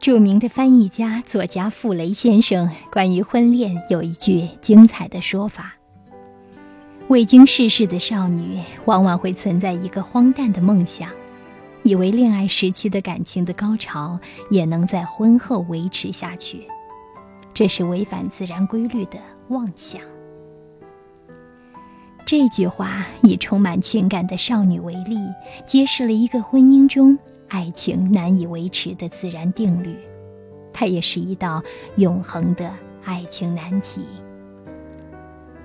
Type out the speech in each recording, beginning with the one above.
著名的翻译家、作家傅雷先生关于婚恋有一句精彩的说法：未经世事的少女往往会存在一个荒诞的梦想，以为恋爱时期的感情的高潮也能在婚后维持下去，这是违反自然规律的妄想。这句话以充满情感的少女为例，揭示了一个婚姻中。爱情难以维持的自然定律，它也是一道永恒的爱情难题。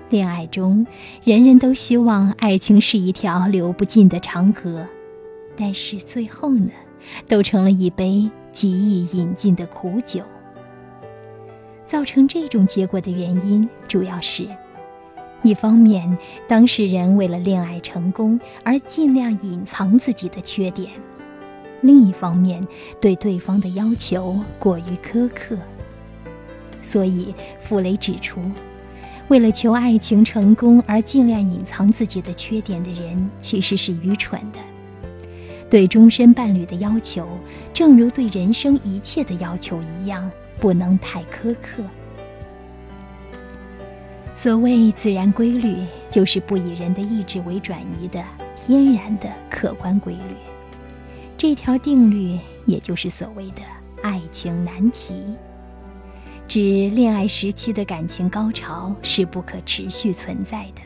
恋爱中，人人都希望爱情是一条流不尽的长河，但是最后呢，都成了一杯极易饮尽的苦酒。造成这种结果的原因，主要是：一方面，当事人为了恋爱成功而尽量隐藏自己的缺点。另一方面，对对方的要求过于苛刻，所以傅雷指出，为了求爱情成功而尽量隐藏自己的缺点的人，其实是愚蠢的。对终身伴侣的要求，正如对人生一切的要求一样，不能太苛刻。所谓自然规律，就是不以人的意志为转移的天然的客观规律。这条定律，也就是所谓的爱情难题，指恋爱时期的感情高潮是不可持续存在的。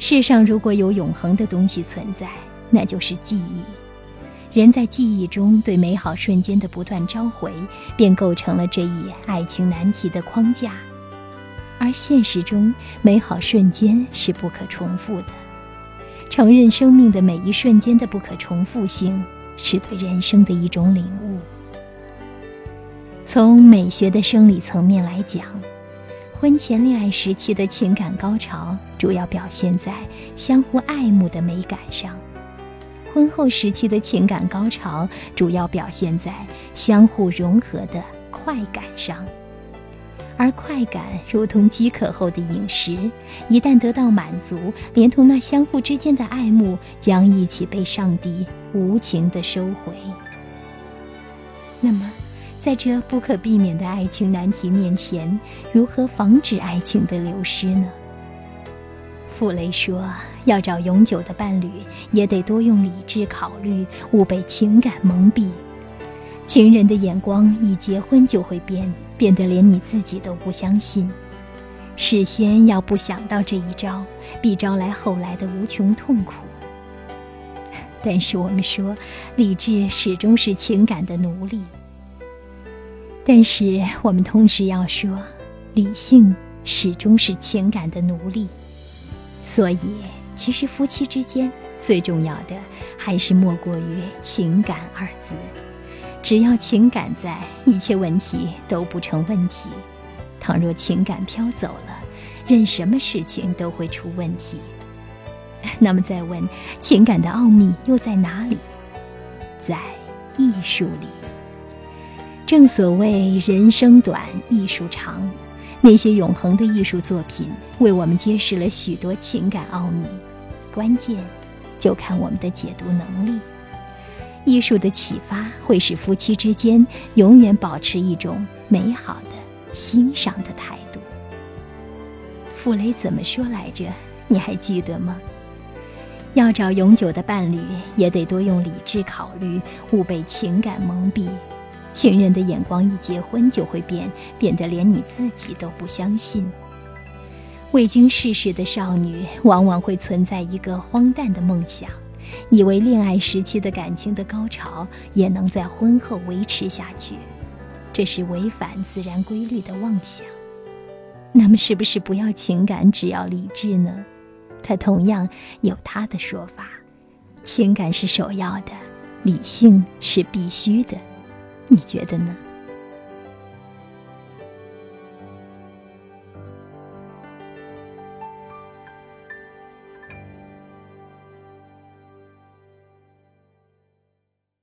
世上如果有永恒的东西存在，那就是记忆。人在记忆中对美好瞬间的不断召回，便构成了这一爱情难题的框架。而现实中，美好瞬间是不可重复的。承认生命的每一瞬间的不可重复性，是对人生的一种领悟。从美学的生理层面来讲，婚前恋爱时期的情感高潮主要表现在相互爱慕的美感上；婚后时期的情感高潮主要表现在相互融合的快感上。而快感如同饥渴后的饮食，一旦得到满足，连同那相互之间的爱慕，将一起被上帝无情地收回。那么，在这不可避免的爱情难题面前，如何防止爱情的流失呢？傅雷说：“要找永久的伴侣，也得多用理智考虑，勿被情感蒙蔽。情人的眼光一结婚就会变。”变得连你自己都不相信，事先要不想到这一招，必招来后来的无穷痛苦。但是我们说，理智始终是情感的奴隶。但是我们同时要说，理性始终是情感的奴隶。所以，其实夫妻之间最重要的，还是莫过于情感二字。只要情感在，一切问题都不成问题；倘若情感飘走了，任什么事情都会出问题。那么再问，情感的奥秘又在哪里？在艺术里。正所谓人生短，艺术长。那些永恒的艺术作品，为我们揭示了许多情感奥秘。关键，就看我们的解读能力。艺术的启发会使夫妻之间永远保持一种美好的欣赏的态度。傅雷怎么说来着？你还记得吗？要找永久的伴侣，也得多用理智考虑，勿被情感蒙蔽。情人的眼光一结婚就会变，变得连你自己都不相信。未经世事的少女，往往会存在一个荒诞的梦想。以为恋爱时期的感情的高潮也能在婚后维持下去，这是违反自然规律的妄想。那么，是不是不要情感，只要理智呢？他同样有他的说法：情感是首要的，理性是必须的。你觉得呢？